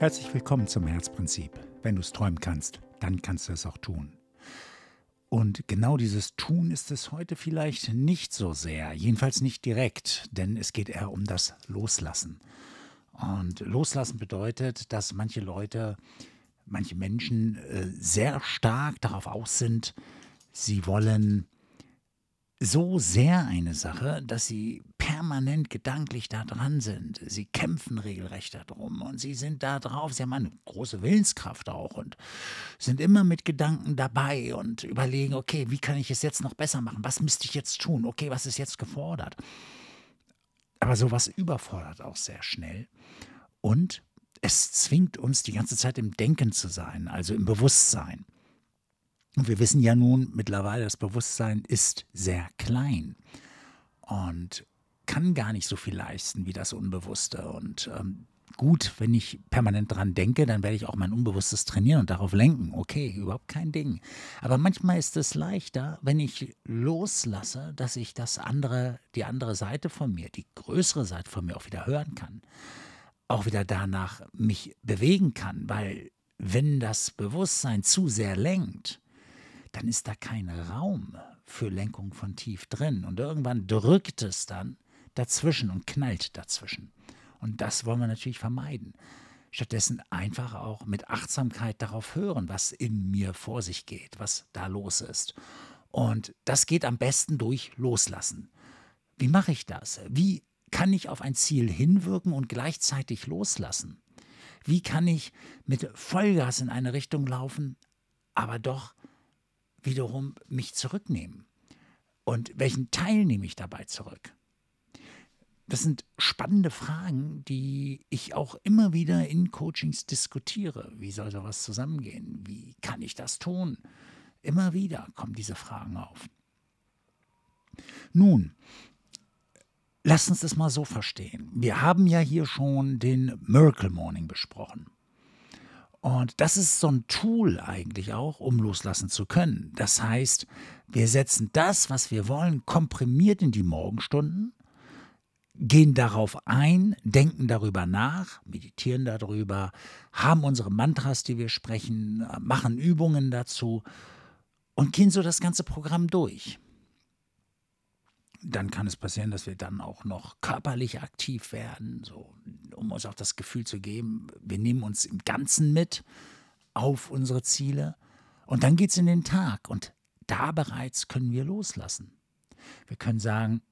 Herzlich willkommen zum Herzprinzip. Wenn du es träumen kannst, dann kannst du es auch tun. Und genau dieses Tun ist es heute vielleicht nicht so sehr, jedenfalls nicht direkt, denn es geht eher um das Loslassen. Und Loslassen bedeutet, dass manche Leute, manche Menschen äh, sehr stark darauf aus sind, sie wollen so sehr eine Sache, dass sie permanent gedanklich da dran sind. Sie kämpfen regelrecht darum und sie sind da drauf. Sie haben eine große Willenskraft auch und sind immer mit Gedanken dabei und überlegen, okay, wie kann ich es jetzt noch besser machen? Was müsste ich jetzt tun? Okay, was ist jetzt gefordert? Aber sowas überfordert auch sehr schnell und es zwingt uns die ganze Zeit im Denken zu sein, also im Bewusstsein. Und wir wissen ja nun mittlerweile, das Bewusstsein ist sehr klein und kann gar nicht so viel leisten wie das Unbewusste. Und ähm, gut, wenn ich permanent dran denke, dann werde ich auch mein Unbewusstes trainieren und darauf lenken. Okay, überhaupt kein Ding. Aber manchmal ist es leichter, wenn ich loslasse, dass ich das andere, die andere Seite von mir, die größere Seite von mir auch wieder hören kann. Auch wieder danach mich bewegen kann, weil wenn das Bewusstsein zu sehr lenkt, dann ist da kein Raum für Lenkung von tief drin. Und irgendwann drückt es dann dazwischen und knallt dazwischen. Und das wollen wir natürlich vermeiden. Stattdessen einfach auch mit Achtsamkeit darauf hören, was in mir vor sich geht, was da los ist. Und das geht am besten durch Loslassen. Wie mache ich das? Wie kann ich auf ein Ziel hinwirken und gleichzeitig loslassen? Wie kann ich mit Vollgas in eine Richtung laufen, aber doch wiederum mich zurücknehmen? Und welchen Teil nehme ich dabei zurück? Das sind spannende Fragen, die ich auch immer wieder in Coachings diskutiere. Wie soll sowas zusammengehen? Wie kann ich das tun? Immer wieder kommen diese Fragen auf. Nun, lass uns das mal so verstehen. Wir haben ja hier schon den Miracle Morning besprochen. Und das ist so ein Tool eigentlich auch, um loslassen zu können. Das heißt, wir setzen das, was wir wollen, komprimiert in die Morgenstunden, gehen darauf ein, denken darüber nach, meditieren darüber, haben unsere Mantras, die wir sprechen, machen Übungen dazu und gehen so das ganze Programm durch. Dann kann es passieren, dass wir dann auch noch körperlich aktiv werden, so, um uns auch das Gefühl zu geben, wir nehmen uns im Ganzen mit auf unsere Ziele. Und dann geht es in den Tag und da bereits können wir loslassen. Wir können sagen,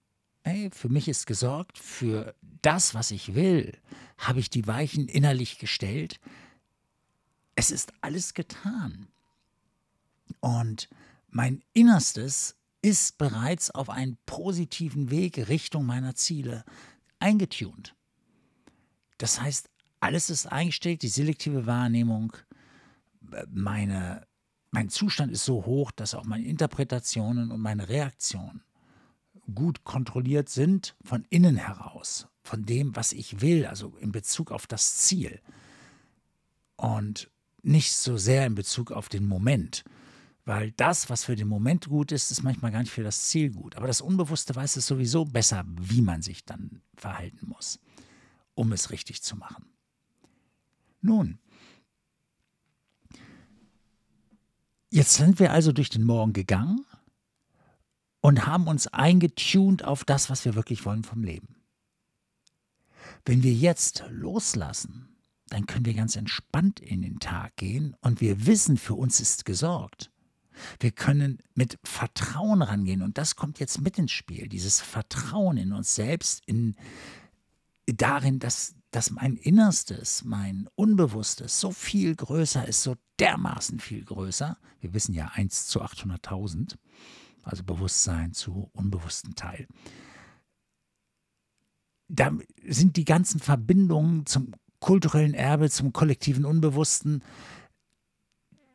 hey, für mich ist gesorgt, für das, was ich will, habe ich die Weichen innerlich gestellt. Es ist alles getan. Und mein Innerstes ist bereits auf einen positiven Weg Richtung meiner Ziele eingetunt. Das heißt, alles ist eingestellt, die selektive Wahrnehmung, meine, mein Zustand ist so hoch, dass auch meine Interpretationen und meine Reaktionen gut kontrolliert sind von innen heraus, von dem, was ich will, also in Bezug auf das Ziel und nicht so sehr in Bezug auf den Moment. Weil das, was für den Moment gut ist, ist manchmal gar nicht für das Ziel gut. Aber das Unbewusste weiß es sowieso besser, wie man sich dann verhalten muss, um es richtig zu machen. Nun, jetzt sind wir also durch den Morgen gegangen und haben uns eingetunt auf das, was wir wirklich wollen vom Leben. Wenn wir jetzt loslassen, dann können wir ganz entspannt in den Tag gehen und wir wissen, für uns ist gesorgt. Wir können mit Vertrauen rangehen und das kommt jetzt mit ins Spiel, dieses Vertrauen in uns selbst, in darin, dass, dass mein Innerstes, mein Unbewusstes so viel größer ist, so dermaßen viel größer. Wir wissen ja 1 zu 800.000 also Bewusstsein zu unbewussten Teil. Da sind die ganzen Verbindungen zum kulturellen Erbe, zum kollektiven Unbewussten,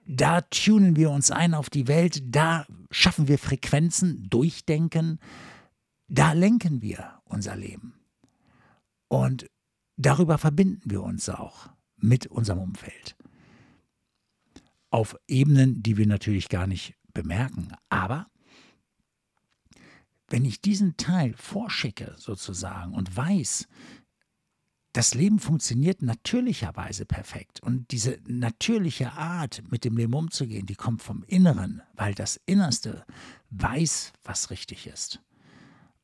da tunen wir uns ein auf die Welt, da schaffen wir Frequenzen, Durchdenken, da lenken wir unser Leben. Und darüber verbinden wir uns auch mit unserem Umfeld. Auf Ebenen, die wir natürlich gar nicht bemerken. Aber wenn ich diesen Teil vorschicke sozusagen und weiß, das Leben funktioniert natürlicherweise perfekt. Und diese natürliche Art, mit dem Leben umzugehen, die kommt vom Inneren, weil das Innerste weiß, was richtig ist.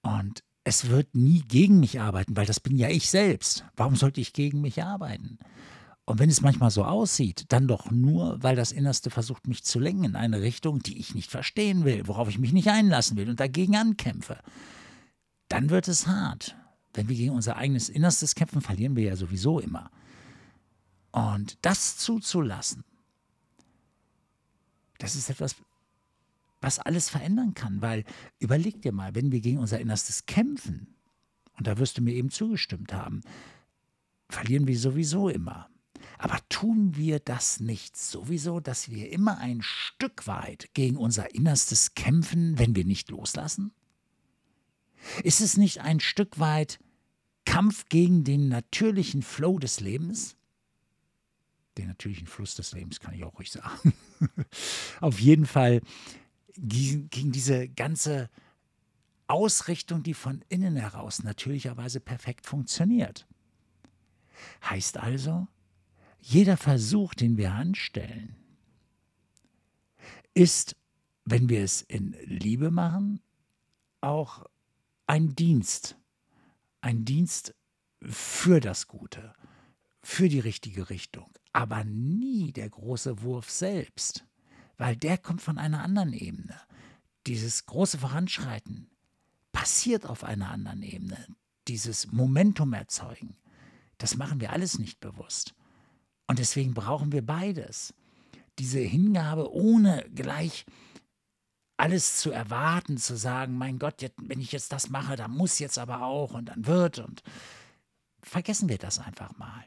Und es wird nie gegen mich arbeiten, weil das bin ja ich selbst. Warum sollte ich gegen mich arbeiten? Und wenn es manchmal so aussieht, dann doch nur, weil das Innerste versucht, mich zu lenken in eine Richtung, die ich nicht verstehen will, worauf ich mich nicht einlassen will und dagegen ankämpfe. Dann wird es hart. Wenn wir gegen unser eigenes Innerstes kämpfen, verlieren wir ja sowieso immer. Und das zuzulassen, das ist etwas, was alles verändern kann. Weil überleg dir mal, wenn wir gegen unser Innerstes kämpfen, und da wirst du mir eben zugestimmt haben, verlieren wir sowieso immer. Aber tun wir das nicht sowieso, dass wir immer ein Stück weit gegen unser Innerstes kämpfen, wenn wir nicht loslassen? Ist es nicht ein Stück weit Kampf gegen den natürlichen Flow des Lebens? Den natürlichen Fluss des Lebens kann ich auch ruhig sagen. Auf jeden Fall gegen diese ganze Ausrichtung, die von innen heraus natürlicherweise perfekt funktioniert. Heißt also, jeder Versuch, den wir anstellen, ist, wenn wir es in Liebe machen, auch ein Dienst. Ein Dienst für das Gute, für die richtige Richtung, aber nie der große Wurf selbst weil der kommt von einer anderen Ebene. Dieses große Voranschreiten passiert auf einer anderen Ebene. Dieses Momentum erzeugen, das machen wir alles nicht bewusst. Und deswegen brauchen wir beides. Diese Hingabe, ohne gleich alles zu erwarten, zu sagen, mein Gott, wenn ich jetzt das mache, dann muss jetzt aber auch und dann wird und vergessen wir das einfach mal.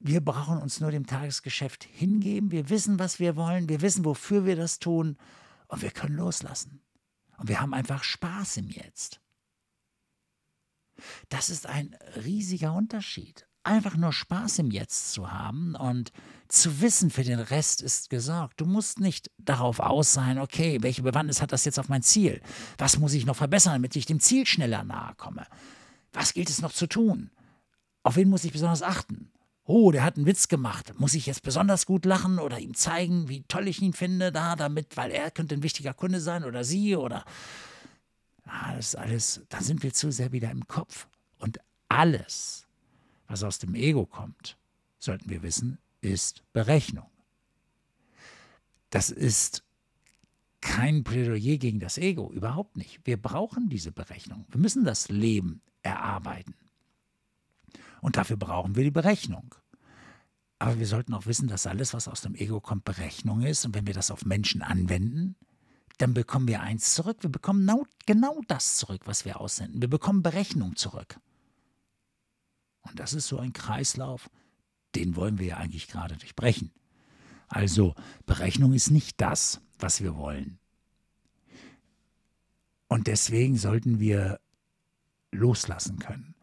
Wir brauchen uns nur dem Tagesgeschäft hingeben. Wir wissen, was wir wollen. Wir wissen, wofür wir das tun. Und wir können loslassen. Und wir haben einfach Spaß im Jetzt. Das ist ein riesiger Unterschied. Einfach nur Spaß im Jetzt zu haben und zu wissen, für den Rest ist gesorgt. Du musst nicht darauf aus sein, okay, welche Bewandtnis hat das jetzt auf mein Ziel? Was muss ich noch verbessern, damit ich dem Ziel schneller nahe komme? Was gilt es noch zu tun? Auf wen muss ich besonders achten? oh, der hat einen Witz gemacht, muss ich jetzt besonders gut lachen oder ihm zeigen, wie toll ich ihn finde, da, damit, weil er könnte ein wichtiger Kunde sein oder sie oder. Ah, das ist alles, da sind wir zu sehr wieder im Kopf. Und alles, was aus dem Ego kommt, sollten wir wissen, ist Berechnung. Das ist kein Plädoyer gegen das Ego, überhaupt nicht. Wir brauchen diese Berechnung. Wir müssen das Leben erarbeiten. Und dafür brauchen wir die Berechnung. Aber wir sollten auch wissen, dass alles, was aus dem Ego kommt, Berechnung ist. Und wenn wir das auf Menschen anwenden, dann bekommen wir eins zurück. Wir bekommen genau das zurück, was wir aussenden. Wir bekommen Berechnung zurück. Und das ist so ein Kreislauf, den wollen wir ja eigentlich gerade durchbrechen. Also Berechnung ist nicht das, was wir wollen. Und deswegen sollten wir loslassen können,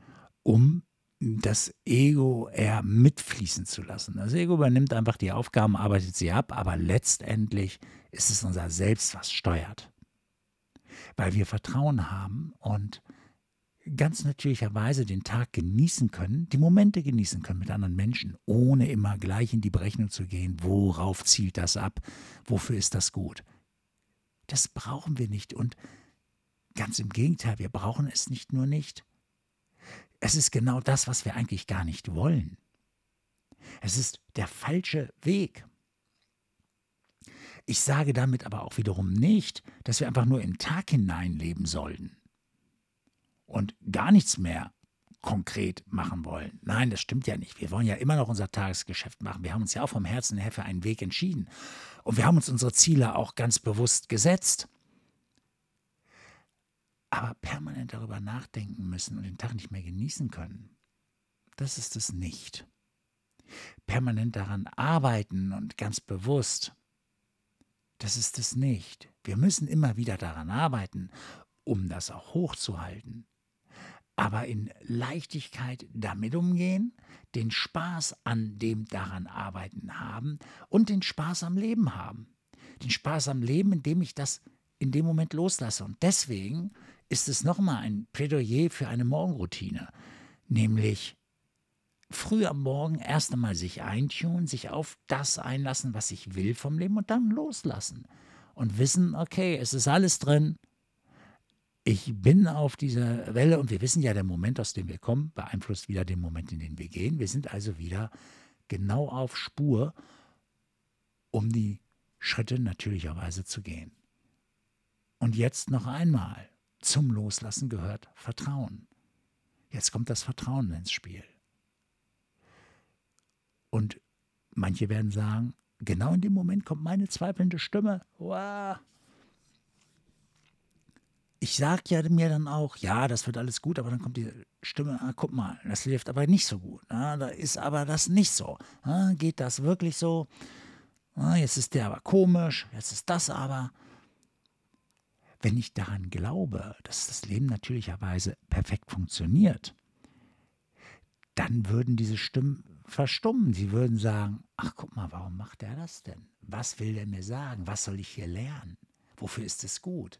um das Ego eher mitfließen zu lassen. Das Ego übernimmt einfach die Aufgaben, arbeitet sie ab, aber letztendlich ist es unser Selbst, was steuert. Weil wir Vertrauen haben und ganz natürlicherweise den Tag genießen können, die Momente genießen können mit anderen Menschen, ohne immer gleich in die Berechnung zu gehen, worauf zielt das ab, wofür ist das gut. Das brauchen wir nicht und ganz im Gegenteil, wir brauchen es nicht nur nicht, es ist genau das, was wir eigentlich gar nicht wollen. Es ist der falsche Weg. Ich sage damit aber auch wiederum nicht, dass wir einfach nur im Tag hinein leben sollen und gar nichts mehr konkret machen wollen. Nein, das stimmt ja nicht. Wir wollen ja immer noch unser Tagesgeschäft machen. Wir haben uns ja auch vom Herzen her für einen Weg entschieden. Und wir haben uns unsere Ziele auch ganz bewusst gesetzt. Aber permanent darüber nachdenken müssen und den Tag nicht mehr genießen können, das ist es nicht. Permanent daran arbeiten und ganz bewusst, das ist es nicht. Wir müssen immer wieder daran arbeiten, um das auch hochzuhalten. Aber in Leichtigkeit damit umgehen, den Spaß an dem daran arbeiten haben und den Spaß am Leben haben. Den Spaß am Leben, indem ich das in dem Moment loslasse. Und deswegen ist es nochmal ein Plädoyer für eine Morgenroutine, nämlich früh am Morgen erst einmal sich eintun, sich auf das einlassen, was ich will vom Leben und dann loslassen. Und wissen, okay, es ist alles drin. Ich bin auf dieser Welle und wir wissen ja, der Moment, aus dem wir kommen, beeinflusst wieder den Moment, in den wir gehen. Wir sind also wieder genau auf Spur, um die Schritte natürlicherweise zu gehen. Und jetzt noch einmal, zum Loslassen gehört Vertrauen. Jetzt kommt das Vertrauen ins Spiel. Und manche werden sagen, genau in dem Moment kommt meine zweifelnde Stimme. Wow. Ich sage ja mir dann auch, ja, das wird alles gut, aber dann kommt die Stimme, ah, guck mal, das hilft aber nicht so gut. Ah, da ist aber das nicht so. Ah, geht das wirklich so? Ah, jetzt ist der aber komisch, jetzt ist das aber. Wenn ich daran glaube, dass das Leben natürlicherweise perfekt funktioniert, dann würden diese Stimmen verstummen. Sie würden sagen, ach guck mal, warum macht er das denn? Was will der mir sagen? Was soll ich hier lernen? Wofür ist es gut?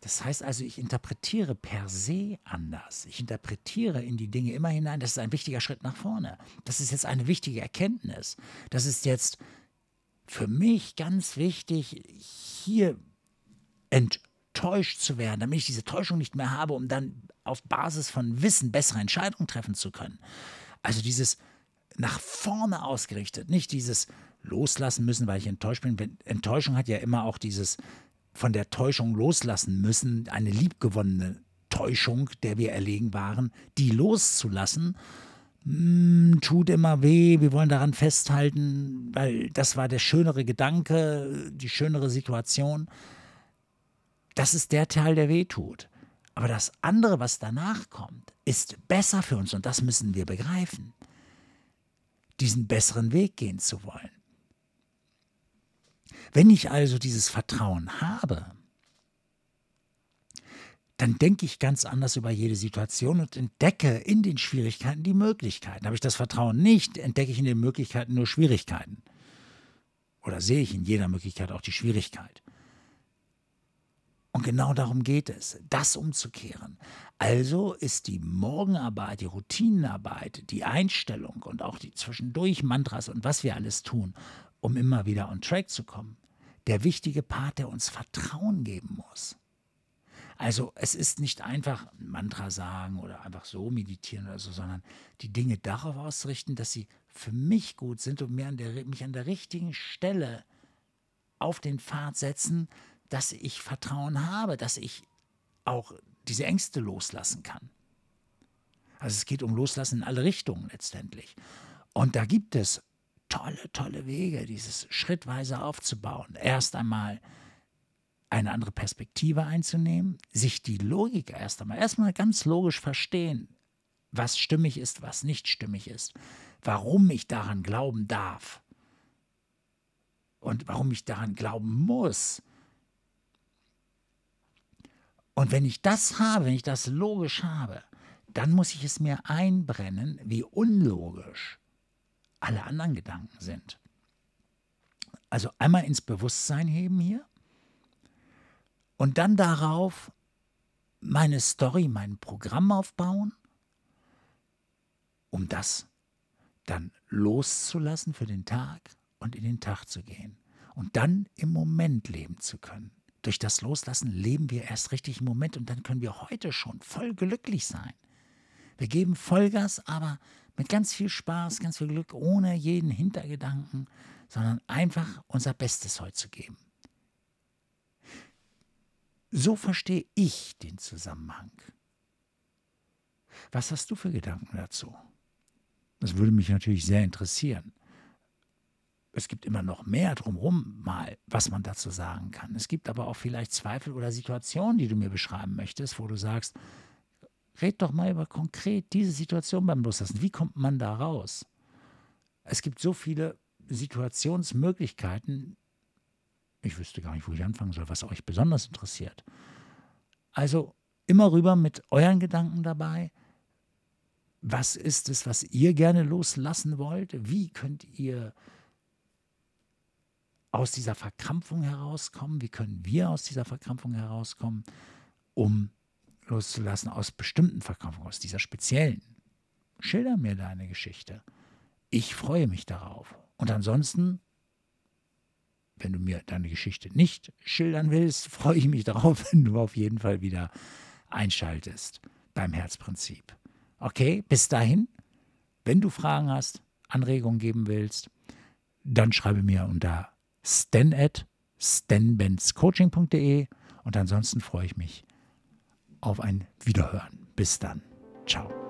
Das heißt also, ich interpretiere per se anders. Ich interpretiere in die Dinge immer hinein. Das ist ein wichtiger Schritt nach vorne. Das ist jetzt eine wichtige Erkenntnis. Das ist jetzt für mich ganz wichtig, hier enttäuscht zu werden, damit ich diese Täuschung nicht mehr habe, um dann auf Basis von Wissen bessere Entscheidungen treffen zu können. Also dieses nach vorne ausgerichtet, nicht dieses loslassen müssen, weil ich enttäuscht bin. Enttäuschung hat ja immer auch dieses von der Täuschung loslassen müssen, eine liebgewonnene Täuschung, der wir erlegen waren, die loszulassen, hm, tut immer weh, wir wollen daran festhalten, weil das war der schönere Gedanke, die schönere Situation. Das ist der Teil, der weh tut. Aber das andere, was danach kommt, ist besser für uns und das müssen wir begreifen diesen besseren Weg gehen zu wollen. Wenn ich also dieses Vertrauen habe, dann denke ich ganz anders über jede Situation und entdecke in den Schwierigkeiten die Möglichkeiten. Habe ich das Vertrauen nicht, entdecke ich in den Möglichkeiten nur Schwierigkeiten. Oder sehe ich in jeder Möglichkeit auch die Schwierigkeit. Und genau darum geht es, das umzukehren. Also ist die Morgenarbeit, die Routinenarbeit, die Einstellung und auch die zwischendurch Mantras und was wir alles tun, um immer wieder on track zu kommen, der wichtige Part, der uns Vertrauen geben muss. Also es ist nicht einfach ein Mantra sagen oder einfach so meditieren oder so, sondern die Dinge darauf ausrichten, dass sie für mich gut sind und mir an der, mich an der richtigen Stelle auf den Pfad setzen, dass ich Vertrauen habe, dass ich auch diese Ängste loslassen kann. Also es geht um Loslassen in alle Richtungen letztendlich. Und da gibt es tolle, tolle Wege, dieses schrittweise aufzubauen. Erst einmal eine andere Perspektive einzunehmen, sich die Logik erst einmal, erstmal ganz logisch verstehen, was stimmig ist, was nicht stimmig ist, warum ich daran glauben darf und warum ich daran glauben muss, und wenn ich das habe, wenn ich das logisch habe, dann muss ich es mir einbrennen, wie unlogisch alle anderen Gedanken sind. Also einmal ins Bewusstsein heben hier und dann darauf meine Story, mein Programm aufbauen, um das dann loszulassen für den Tag und in den Tag zu gehen und dann im Moment leben zu können. Durch das Loslassen leben wir erst richtig im Moment und dann können wir heute schon voll glücklich sein. Wir geben Vollgas, aber mit ganz viel Spaß, ganz viel Glück, ohne jeden Hintergedanken, sondern einfach unser Bestes heute zu geben. So verstehe ich den Zusammenhang. Was hast du für Gedanken dazu? Das würde mich natürlich sehr interessieren es gibt immer noch mehr drumherum mal, was man dazu sagen kann. Es gibt aber auch vielleicht Zweifel oder Situationen, die du mir beschreiben möchtest, wo du sagst, red doch mal über konkret diese Situation beim Loslassen. Wie kommt man da raus? Es gibt so viele Situationsmöglichkeiten. Ich wüsste gar nicht, wo ich anfangen soll, was euch besonders interessiert. Also immer rüber mit euren Gedanken dabei. Was ist es, was ihr gerne loslassen wollt? Wie könnt ihr aus dieser Verkrampfung herauskommen? Wie können wir aus dieser Verkrampfung herauskommen, um loszulassen aus bestimmten Verkrampfungen, aus dieser speziellen schilder mir deine Geschichte. Ich freue mich darauf. Und ansonsten, wenn du mir deine Geschichte nicht schildern willst, freue ich mich darauf, wenn du auf jeden Fall wieder einschaltest beim Herzprinzip. Okay, bis dahin, wenn du Fragen hast, Anregungen geben willst, dann schreibe mir unter stan at stanbenzcoaching.de und ansonsten freue ich mich auf ein Wiederhören. Bis dann. Ciao.